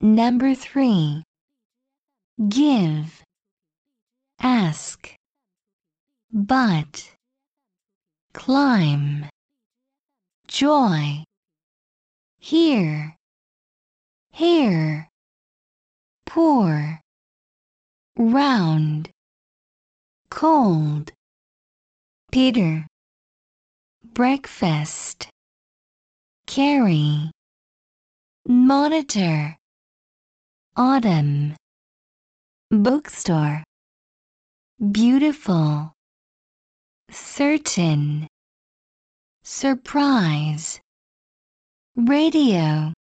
Number three. Give. Ask. But. Climb. Joy. Here. Hair. Pour. Round. Cold. Peter. Breakfast. Carry. Monitor. Autumn. Bookstore. Beautiful. Certain. Surprise. Radio.